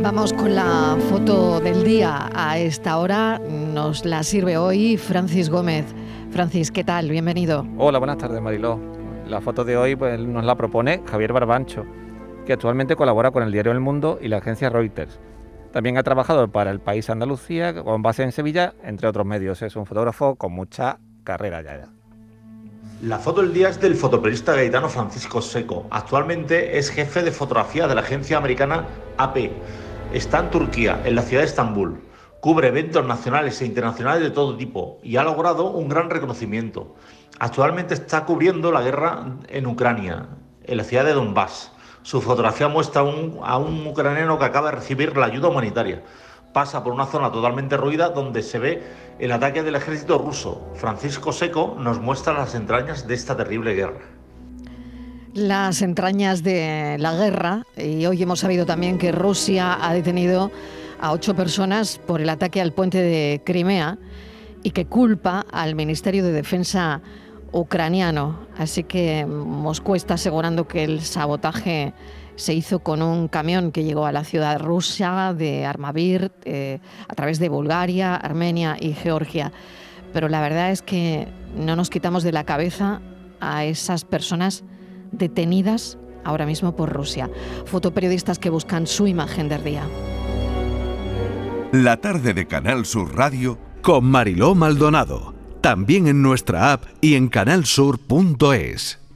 Vamos con la foto del día. A esta hora nos la sirve hoy Francis Gómez. Francis, ¿qué tal? Bienvenido. Hola, buenas tardes, Mariló. La foto de hoy pues, nos la propone Javier Barbancho, que actualmente colabora con el diario El Mundo y la agencia Reuters. También ha trabajado para el país Andalucía, con base en Sevilla, entre otros medios. Es un fotógrafo con mucha carrera ya. La foto del día es del fotoperiodista gaitano Francisco Seco. Actualmente es jefe de fotografía de la agencia americana AP. Está en Turquía, en la ciudad de Estambul. Cubre eventos nacionales e internacionales de todo tipo y ha logrado un gran reconocimiento. Actualmente está cubriendo la guerra en Ucrania, en la ciudad de Donbass. Su fotografía muestra a un ucraniano que acaba de recibir la ayuda humanitaria. Pasa por una zona totalmente ruida donde se ve el ataque del ejército ruso. Francisco Seco nos muestra las entrañas de esta terrible guerra. Las entrañas de la guerra, y hoy hemos sabido también que Rusia ha detenido a ocho personas por el ataque al puente de Crimea y que culpa al Ministerio de Defensa ucraniano. Así que Moscú está asegurando que el sabotaje se hizo con un camión que llegó a la ciudad rusa de Armavir eh, a través de Bulgaria, Armenia y Georgia. Pero la verdad es que no nos quitamos de la cabeza a esas personas detenidas ahora mismo por Rusia. Fotoperiodistas que buscan su imagen del día. La tarde de Canal Sur Radio con Mariló Maldonado. También en nuestra app y en canalsur.es.